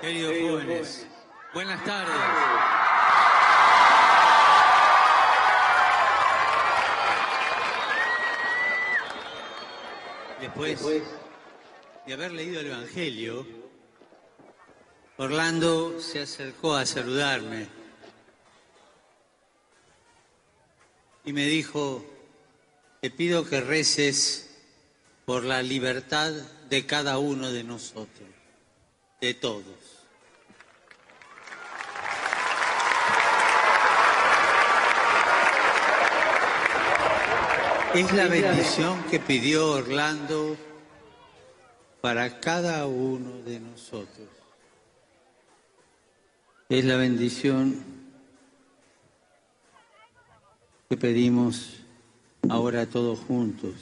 Queridos jóvenes, buenas tardes. Después de haber leído el Evangelio, Orlando se acercó a saludarme y me dijo, te pido que reces por la libertad de cada uno de nosotros, de todos. Es la bendición que pidió Orlando para cada uno de nosotros. Es la bendición que pedimos ahora todos juntos.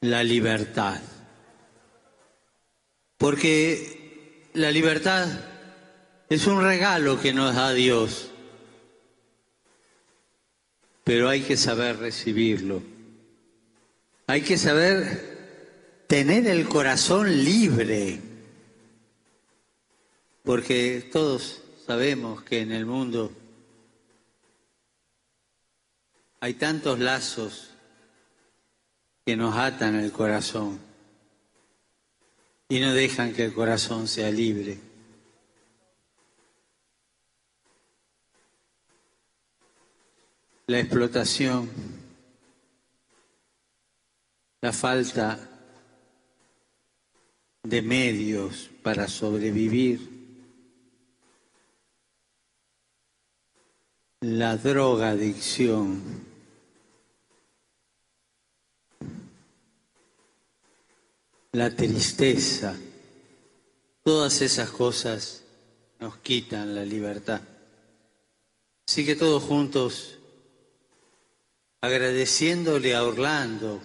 La libertad. Porque la libertad es un regalo que nos da Dios. Pero hay que saber recibirlo. Hay que saber tener el corazón libre, porque todos sabemos que en el mundo hay tantos lazos que nos atan el corazón y no dejan que el corazón sea libre. la explotación, la falta de medios para sobrevivir, la drogadicción, la tristeza, todas esas cosas nos quitan la libertad. Así que todos juntos agradeciéndole a Orlando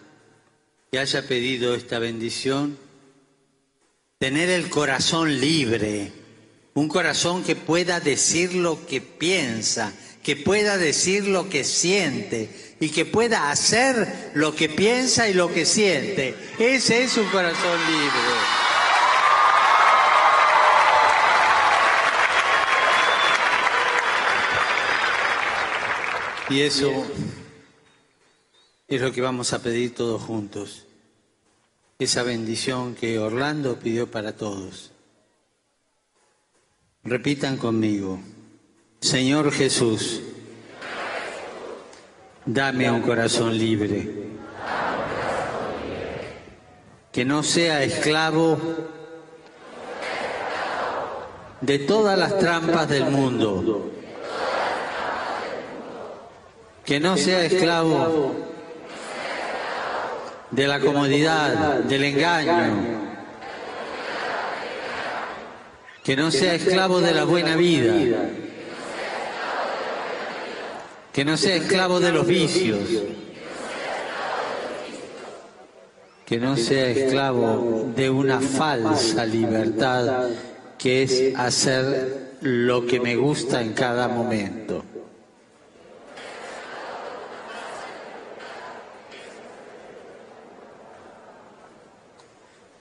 que haya pedido esta bendición, tener el corazón libre, un corazón que pueda decir lo que piensa, que pueda decir lo que siente y que pueda hacer lo que piensa y lo que siente. Ese es un corazón libre. Y eso es lo que vamos a pedir todos juntos. Esa bendición que Orlando pidió para todos. Repitan conmigo. Señor Jesús, dame un corazón libre. Que no sea esclavo de todas las trampas del mundo. Que no sea esclavo de la comodidad, del engaño, que no sea esclavo de la buena vida, que no sea esclavo de los vicios, que no sea esclavo de una falsa libertad que es hacer lo que me gusta en cada momento.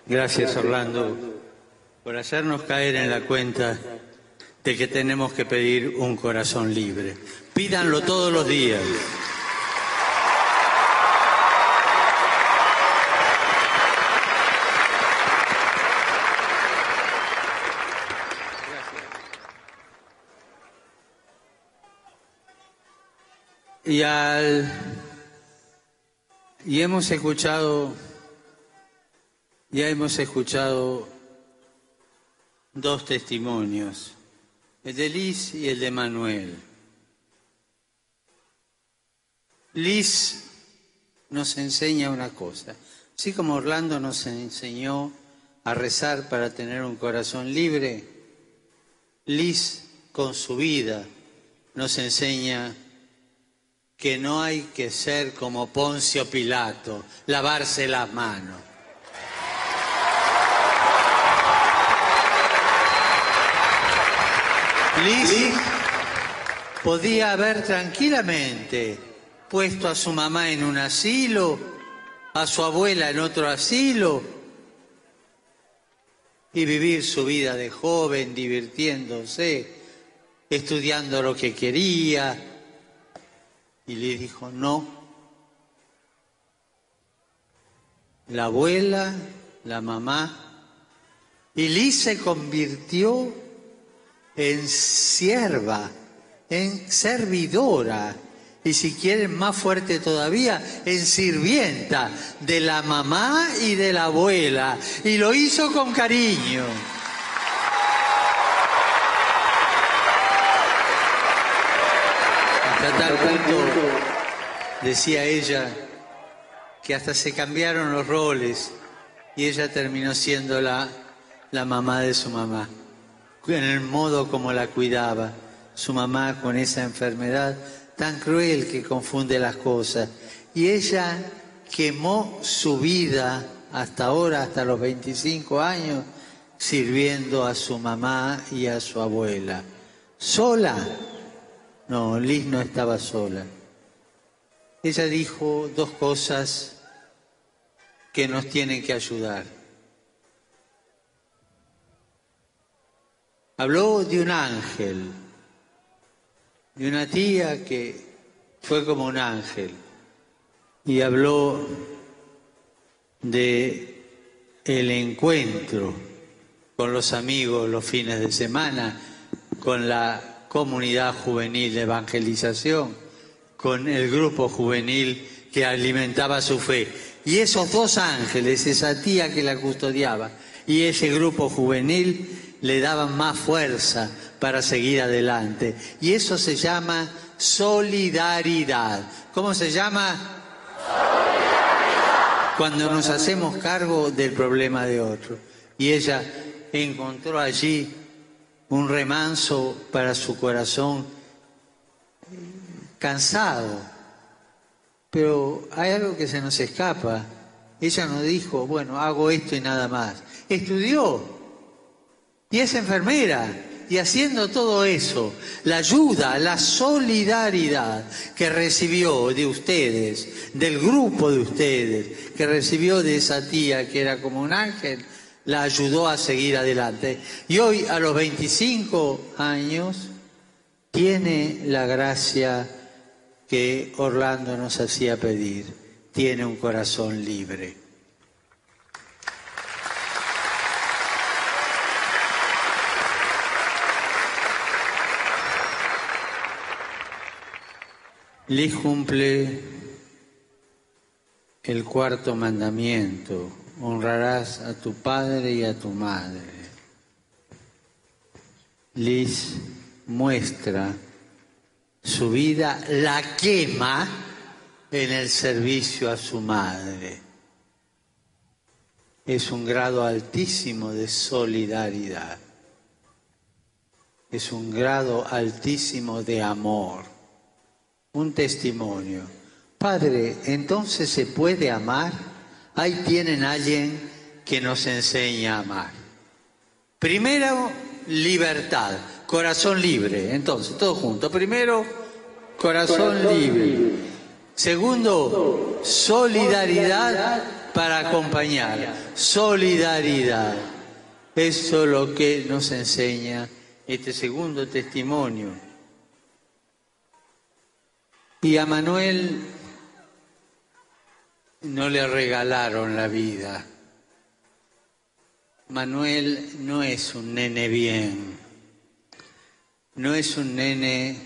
Gracias, Orlando, por hacernos caer en la cuenta de que tenemos que pedir un corazón libre. Pídanlo todos los días. Y, al, y hemos escuchado ya hemos escuchado dos testimonios, el de Liz y el de Manuel. Liz nos enseña una cosa, así como Orlando nos enseñó a rezar para tener un corazón libre, Liz con su vida nos enseña que no hay que ser como Poncio Pilato, lavarse las manos. Liz podía haber tranquilamente puesto a su mamá en un asilo, a su abuela en otro asilo, y vivir su vida de joven, divirtiéndose, estudiando lo que quería. Y le dijo, no. La abuela, la mamá, y Liz se convirtió en sierva, en servidora y si quieren más fuerte todavía, en sirvienta de la mamá y de la abuela. Y lo hizo con cariño. Hasta tal punto, decía ella, que hasta se cambiaron los roles y ella terminó siendo la, la mamá de su mamá, en el modo como la cuidaba. Su mamá con esa enfermedad tan cruel que confunde las cosas. Y ella quemó su vida hasta ahora, hasta los 25 años, sirviendo a su mamá y a su abuela. ¿Sola? No, Liz no estaba sola. Ella dijo dos cosas que nos tienen que ayudar. Habló de un ángel de una tía que fue como un ángel y habló de el encuentro con los amigos los fines de semana, con la comunidad juvenil de evangelización, con el grupo juvenil que alimentaba su fe. Y esos dos ángeles, esa tía que la custodiaba y ese grupo juvenil le daban más fuerza, para seguir adelante. Y eso se llama solidaridad. ¿Cómo se llama? Solidaridad. Cuando nos hacemos cargo del problema de otro. Y ella encontró allí un remanso para su corazón cansado. Pero hay algo que se nos escapa. Ella no dijo, bueno, hago esto y nada más. Estudió y es enfermera y haciendo todo eso, la ayuda, la solidaridad que recibió de ustedes, del grupo de ustedes, que recibió de esa tía que era como un ángel, la ayudó a seguir adelante. Y hoy, a los 25 años, tiene la gracia que Orlando nos hacía pedir, tiene un corazón libre. Le cumple el cuarto mandamiento, honrarás a tu padre y a tu madre. Liz muestra su vida, la quema en el servicio a su madre. Es un grado altísimo de solidaridad. Es un grado altísimo de amor un testimonio. Padre, entonces se puede amar. Ahí tienen a alguien que nos enseña a amar. Primero, libertad, corazón libre. Entonces, todo junto. Primero, corazón, libre. Segundo, solidaridad para acompañar. Solidaridad. Eso es lo que nos enseña este segundo testimonio. Y a Manuel no le regalaron la vida. Manuel no es un nene bien, no es un nene,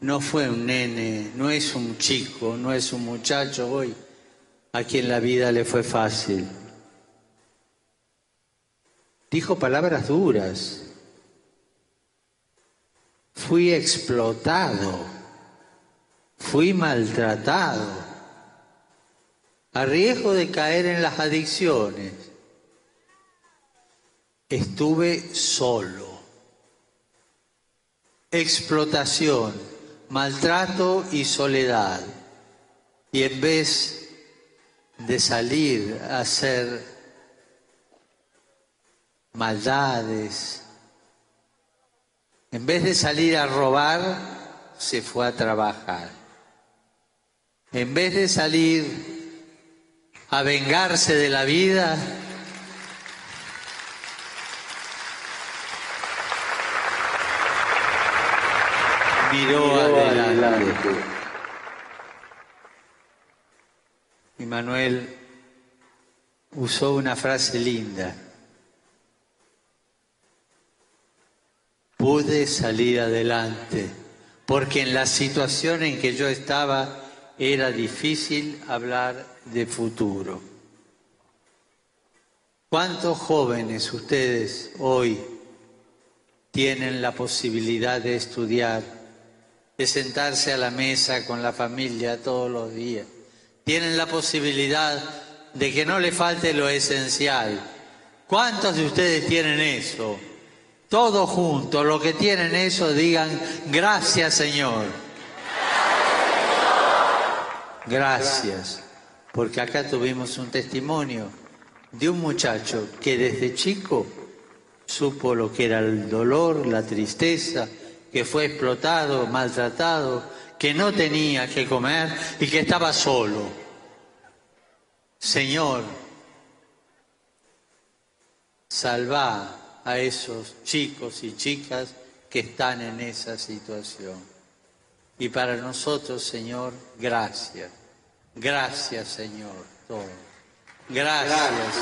no fue un nene, no es un chico, no es un muchacho hoy a quien la vida le fue fácil. Dijo palabras duras. Fui explotado fui maltratado, a riesgo de caer en las adicciones. Estuve solo. Explotación, maltrato y soledad. Y en vez de salir a hacer maldades, en vez de salir a robar, se fue a trabajar en vez de salir a vengarse de la vida, miró adelante. Y Manuel usó una frase linda. Pude salir adelante, porque en la situación en que yo estaba, era difícil hablar de futuro. ¿Cuántos jóvenes ustedes hoy tienen la posibilidad de estudiar, de sentarse a la mesa con la familia todos los días? Tienen la posibilidad de que no le falte lo esencial. ¿Cuántos de ustedes tienen eso? Todos juntos, los que tienen eso, digan gracias Señor. Gracias, porque acá tuvimos un testimonio de un muchacho que desde chico supo lo que era el dolor, la tristeza, que fue explotado, maltratado, que no tenía que comer y que estaba solo. Señor, salva a esos chicos y chicas que están en esa situación. Y para nosotros, Señor, gracias. Gracias, Señor, todo. Gracias.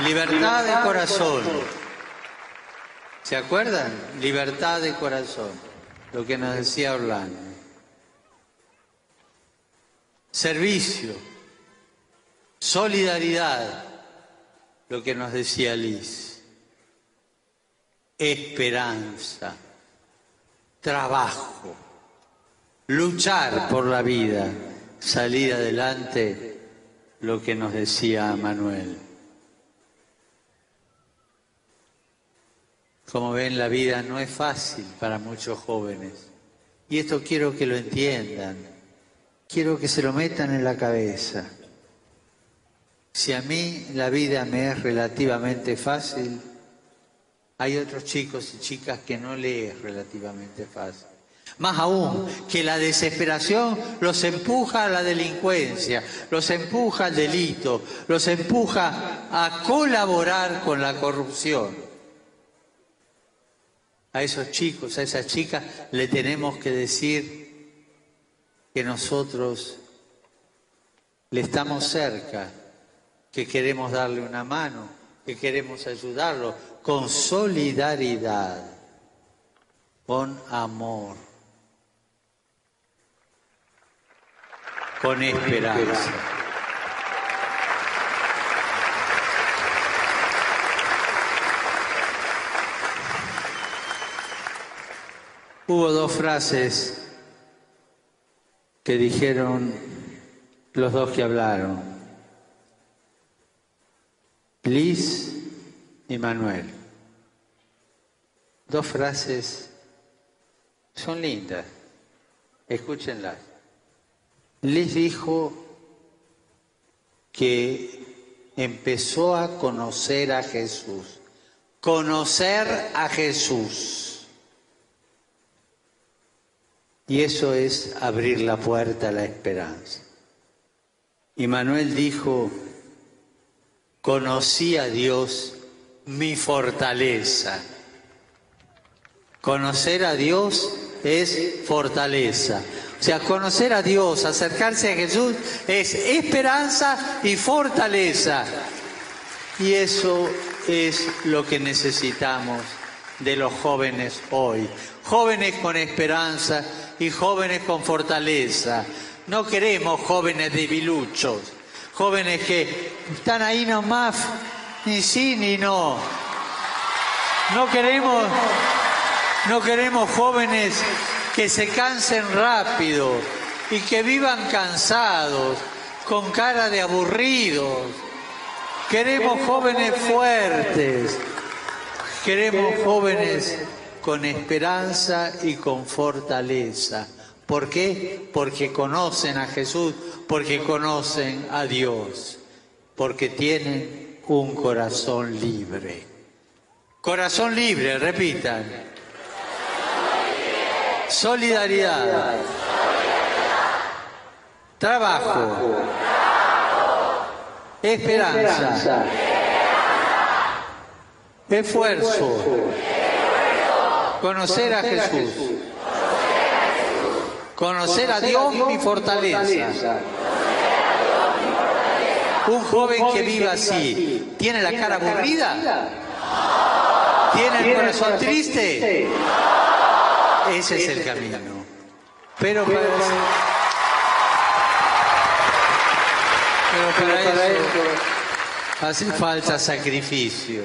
Libertad de corazón. ¿Se acuerdan? Libertad de corazón. Lo que nos decía Orlando. Servicio. Solidaridad. Lo que nos decía Liz. Esperanza. Trabajo. Luchar por la vida. Salir adelante. Lo que nos decía Manuel. Como ven, la vida no es fácil para muchos jóvenes. Y esto quiero que lo entiendan. Quiero que se lo metan en la cabeza. Si a mí la vida me es relativamente fácil, hay otros chicos y chicas que no le es relativamente fácil. Más aún, que la desesperación los empuja a la delincuencia, los empuja al delito, los empuja a colaborar con la corrupción a esos chicos, a esas chicas, le tenemos que decir que nosotros le estamos cerca, que queremos darle una mano, que queremos ayudarlo con solidaridad, con amor, con esperanza. Hubo dos frases que dijeron los dos que hablaron, Liz y Manuel. Dos frases son lindas, escúchenlas. Liz dijo que empezó a conocer a Jesús, conocer a Jesús. Y eso es abrir la puerta a la esperanza. Y Manuel dijo, conocí a Dios mi fortaleza. Conocer a Dios es fortaleza. O sea, conocer a Dios, acercarse a Jesús es esperanza y fortaleza. Y eso es lo que necesitamos de los jóvenes hoy. Jóvenes con esperanza, y jóvenes con fortaleza. No queremos jóvenes debiluchos, jóvenes que están ahí nomás, ni sí ni no. No queremos, no queremos jóvenes que se cansen rápido y que vivan cansados, con cara de aburridos. Queremos jóvenes fuertes, queremos jóvenes con esperanza y con fortaleza. ¿Por qué? Porque conocen a Jesús, porque conocen a Dios, porque tienen un corazón libre. Corazón libre, repitan. Solidaridad. Trabajo. Esperanza. Esfuerzo Conocer a Jesús. Conocer a Dios mi fortaleza. Un joven que viva así, ¿tiene la cara aburrida? ¿Tiene el corazón triste? Ese es el camino. Pero para eso, pero para eso hace falta sacrificio.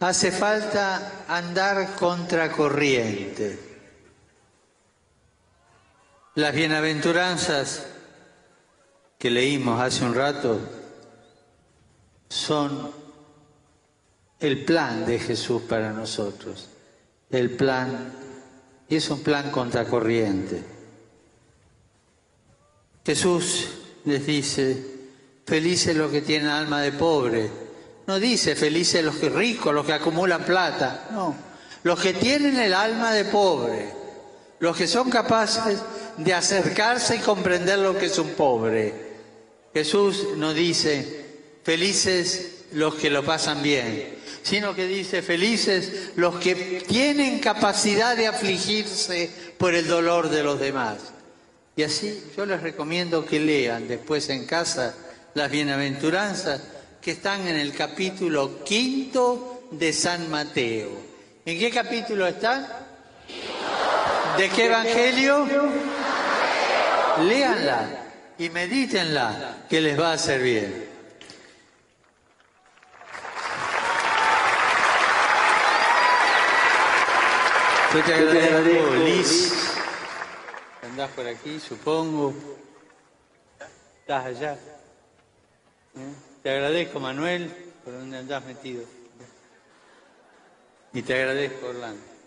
Hace falta andar contracorriente. Las bienaventuranzas que leímos hace un rato son el plan de Jesús para nosotros. El plan, y es un plan contracorriente. Jesús les dice, felices los que tienen alma de pobre. No dice felices los que ricos, los que acumulan plata. No, los que tienen el alma de pobre, los que son capaces de acercarse y comprender lo que es un pobre. Jesús no dice felices los que lo pasan bien, sino que dice felices los que tienen capacidad de afligirse por el dolor de los demás. Y así yo les recomiendo que lean después en casa las bienaventuranzas que están en el capítulo quinto de San Mateo. ¿En qué capítulo están? ¿De qué evangelio? Léanla y medítenla, que les va a bien. Yo te agradezco, Liz. Andás por aquí, supongo. Estás allá. ¿Eh? Te agradezco, Manuel, por donde andás metido. Y te agradezco, Orlando.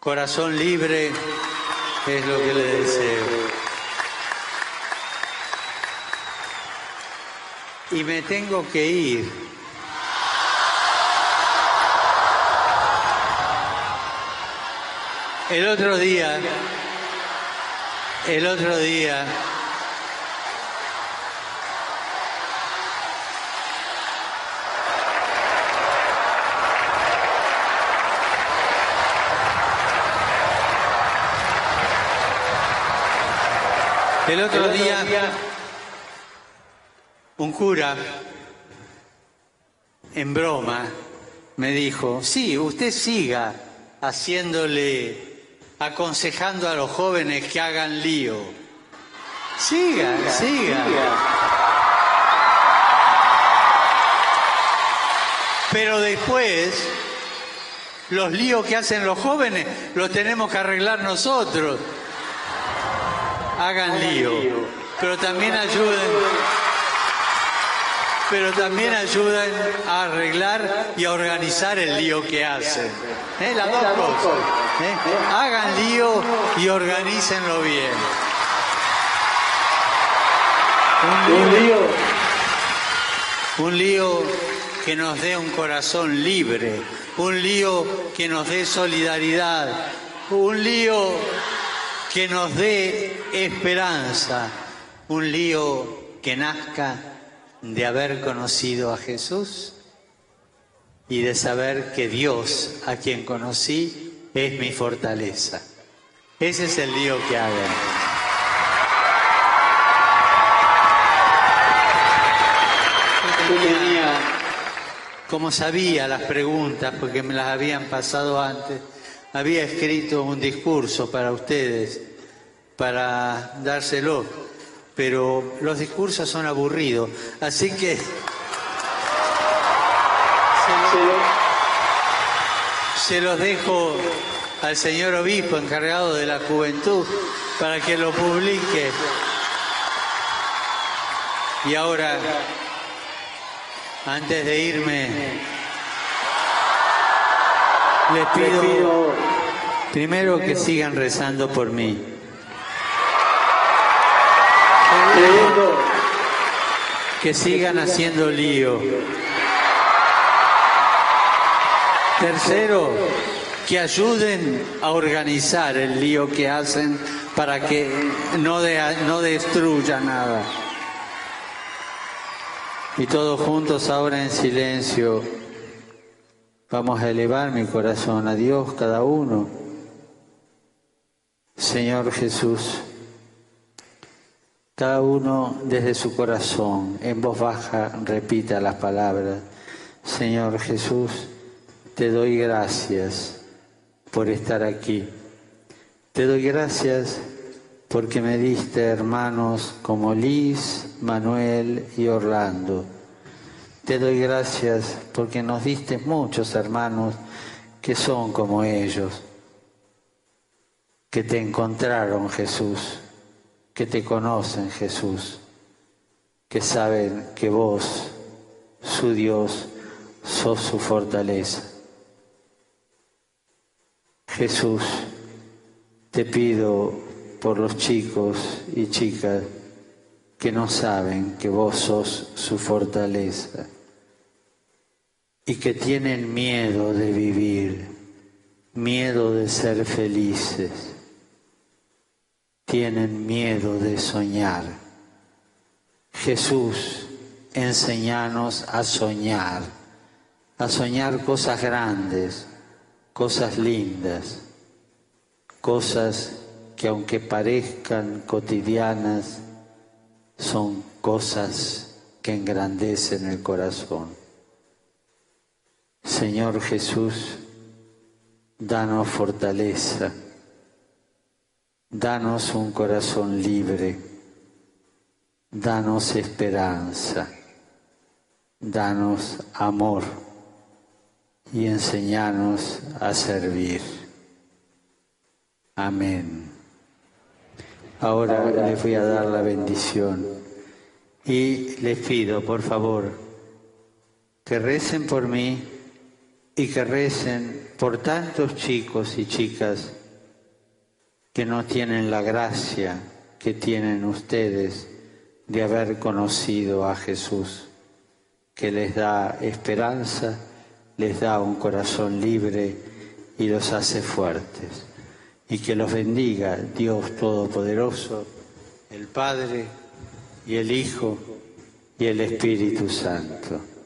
Corazón libre es lo que le deseo. Y me tengo que ir. El otro día, el otro día, el otro día, un cura, en broma, me dijo, sí, usted siga haciéndole aconsejando a los jóvenes que hagan lío. Siga, siga. Pero después, los líos que hacen los jóvenes los tenemos que arreglar nosotros. Hagan lío, pero también ayuden pero también ayuden a arreglar y a organizar el lío que hacen. ¿Eh? Las dos cosas. ¿Eh? Hagan lío y organícenlo bien. Un lío, un lío que nos dé un corazón libre, un lío que nos dé solidaridad, un lío que nos dé esperanza, un lío que nazca de haber conocido a Jesús y de saber que Dios, a quien conocí, es mi fortaleza. Ese es el lío que hago. como sabía las preguntas, porque me las habían pasado antes, había escrito un discurso para ustedes, para dárselo pero los discursos son aburridos. Así que se, los dejo al señor obispo encargado de la juventud para que lo publique. Y ahora, antes de irme, les pido primero que sigan rezando por mí. Que sigan haciendo lío. Tercero, que ayuden a organizar el lío que hacen para que no, no destruya nada. Y todos juntos ahora en silencio Vamos a elevar mi corazón a Dios cada uno. Señor Jesús, cada uno desde su corazón, en voz baja, repita las palabras. Señor Jesús, te doy gracias por estar aquí. Te doy gracias porque me diste hermanos como Liz, Manuel y Orlando te doy gracias porque nos diste muchos hermanos que son como ellos, que te encontraron Jesús, que te conocen Jesús, que saben que vos, su Dios, sos su fortaleza. Jesús, te pido por los chicos y chicas que no saben que vos sos su fortaleza y que tienen miedo de vivir, miedo de ser felices, tienen miedo de soñar. Jesús, enséñanos a soñar, a soñar cosas grandes, cosas lindas, cosas que aunque parezcan cotidianas, son cosas que engrandecen el corazón. Señor Jesús, danos fortaleza, danos un corazón libre, danos esperanza, danos amor y enseñanos a servir. Amén. Ahora les voy a dar la bendición y les pido, por favor, que recen por mí y que recen por tantos chicos y chicas que no tienen la gracia que tienen ustedes de haber conocido a Jesús, que les da esperanza, les da un corazón libre y los hace fuertes. Y que los bendiga Dios Todopoderoso, el Padre y el Hijo y el Espíritu Santo.